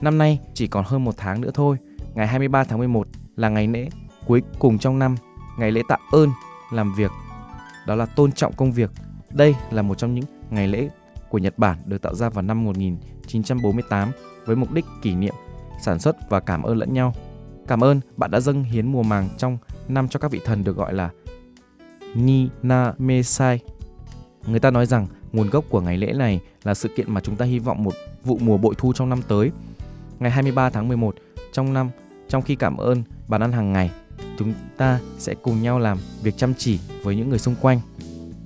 Năm nay chỉ còn hơn một tháng nữa thôi, ngày 23 tháng 11 là ngày lễ cuối cùng trong năm, ngày lễ tạ ơn làm việc. Đó là tôn trọng công việc. Đây là một trong những ngày lễ của Nhật Bản được tạo ra vào năm 1948 với mục đích kỷ niệm, sản xuất và cảm ơn lẫn nhau. Cảm ơn bạn đã dâng hiến mùa màng trong năm cho các vị thần được gọi là Ninamesai. Người ta nói rằng nguồn gốc của ngày lễ này là sự kiện mà chúng ta hy vọng một vụ mùa bội thu trong năm tới. Ngày 23 tháng 11 trong năm, trong khi cảm ơn bàn ăn hàng ngày, chúng ta sẽ cùng nhau làm việc chăm chỉ với những người xung quanh.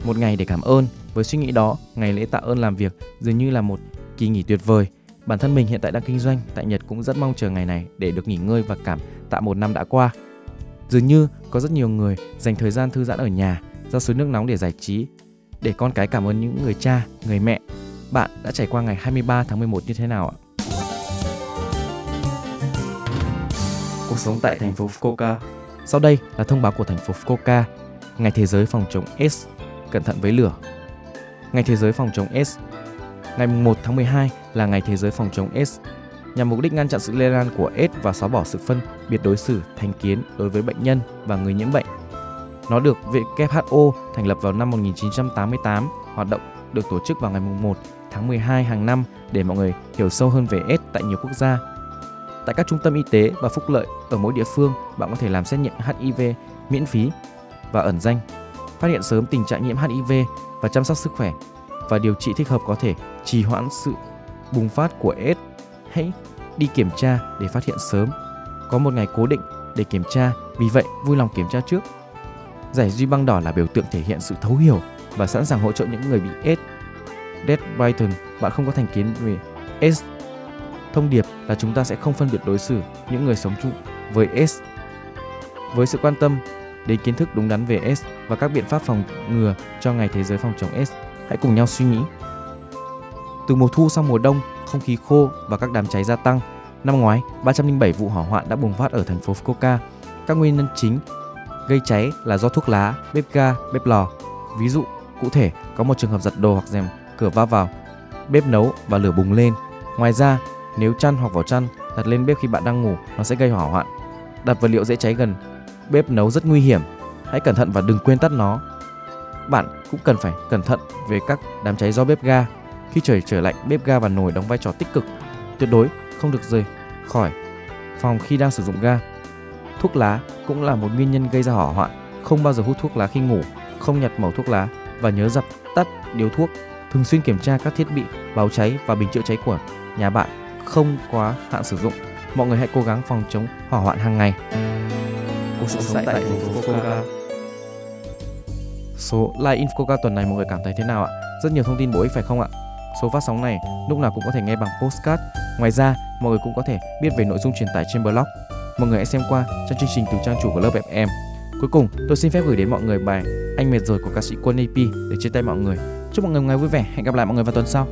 Một ngày để cảm ơn, với suy nghĩ đó, ngày lễ tạ ơn làm việc dường như là một kỳ nghỉ tuyệt vời. Bản thân mình hiện tại đang kinh doanh tại Nhật cũng rất mong chờ ngày này để được nghỉ ngơi và cảm tạ một năm đã qua. Dường như có rất nhiều người dành thời gian thư giãn ở nhà, ra suối nước nóng để giải trí, để con cái cảm ơn những người cha, người mẹ. Bạn đã trải qua ngày 23 tháng 11 như thế nào ạ? Cuộc sống tại thành phố Fukuoka. Sau đây là thông báo của thành phố Fukuoka. Ngày thế giới phòng chống AIDS. Cẩn thận với lửa. Ngày thế giới phòng chống AIDS. Ngày 1 tháng 12 là ngày thế giới phòng chống AIDS nhằm mục đích ngăn chặn sự lây lan của AIDS và xóa bỏ sự phân biệt đối xử thành kiến đối với bệnh nhân và người nhiễm bệnh. Nó được WHO thành lập vào năm 1988, hoạt động được tổ chức vào ngày 1 tháng 12 hàng năm để mọi người hiểu sâu hơn về AIDS tại nhiều quốc gia. Tại các trung tâm y tế và phúc lợi ở mỗi địa phương, bạn có thể làm xét nghiệm HIV miễn phí và ẩn danh, phát hiện sớm tình trạng nhiễm HIV và chăm sóc sức khỏe và điều trị thích hợp có thể trì hoãn sự bùng phát của AIDS. Hãy đi kiểm tra để phát hiện sớm. Có một ngày cố định để kiểm tra, vì vậy vui lòng kiểm tra trước. Giải duy băng đỏ là biểu tượng thể hiện sự thấu hiểu và sẵn sàng hỗ trợ những người bị AIDS. Dead Brighton, bạn không có thành kiến về AIDS. Thông điệp là chúng ta sẽ không phân biệt đối xử những người sống chung với S. Với sự quan tâm đến kiến thức đúng đắn về S và các biện pháp phòng ngừa cho ngày thế giới phòng chống S, hãy cùng nhau suy nghĩ. Từ mùa thu sang mùa đông, không khí khô và các đám cháy gia tăng. Năm ngoái, 307 vụ hỏa hoạn đã bùng phát ở thành phố Fukuoka. Các nguyên nhân chính gây cháy là do thuốc lá, bếp ga, bếp lò. Ví dụ, cụ thể có một trường hợp giật đồ hoặc rèm cửa va vào bếp nấu và lửa bùng lên. Ngoài ra, nếu chăn hoặc vỏ chăn đặt lên bếp khi bạn đang ngủ, nó sẽ gây hỏa hoạn. Đặt vật liệu dễ cháy gần bếp nấu rất nguy hiểm. Hãy cẩn thận và đừng quên tắt nó. Bạn cũng cần phải cẩn thận về các đám cháy do bếp ga. Khi trời trở lạnh, bếp ga và nồi đóng vai trò tích cực. Tuyệt đối không được rời khỏi phòng khi đang sử dụng ga. Thuốc lá cũng là một nguyên nhân gây ra hỏa hoạn. Không bao giờ hút thuốc lá khi ngủ, không nhặt mẩu thuốc lá và nhớ dập tắt điếu thuốc. Thường xuyên kiểm tra các thiết bị báo cháy và bình chữa cháy của nhà bạn không quá hạn sử dụng. Mọi người hãy cố gắng phòng chống hỏa hoạn hàng ngày. Cuộc sống tại thành phố Fukuoka. Số Live Infoca tuần này mọi người cảm thấy thế nào ạ? Rất nhiều thông tin bổ ích phải không ạ? Số phát sóng này lúc nào cũng có thể nghe bằng postcard. Ngoài ra, mọi người cũng có thể biết về nội dung truyền tải trên blog. Mọi người hãy xem qua trong chương trình từ trang chủ của lớp FM. Cuối cùng, tôi xin phép gửi đến mọi người bài Anh mệt rồi của ca sĩ Quân AP để chia tay mọi người. Chúc mọi người ngày vui vẻ. Hẹn gặp lại mọi người vào tuần sau.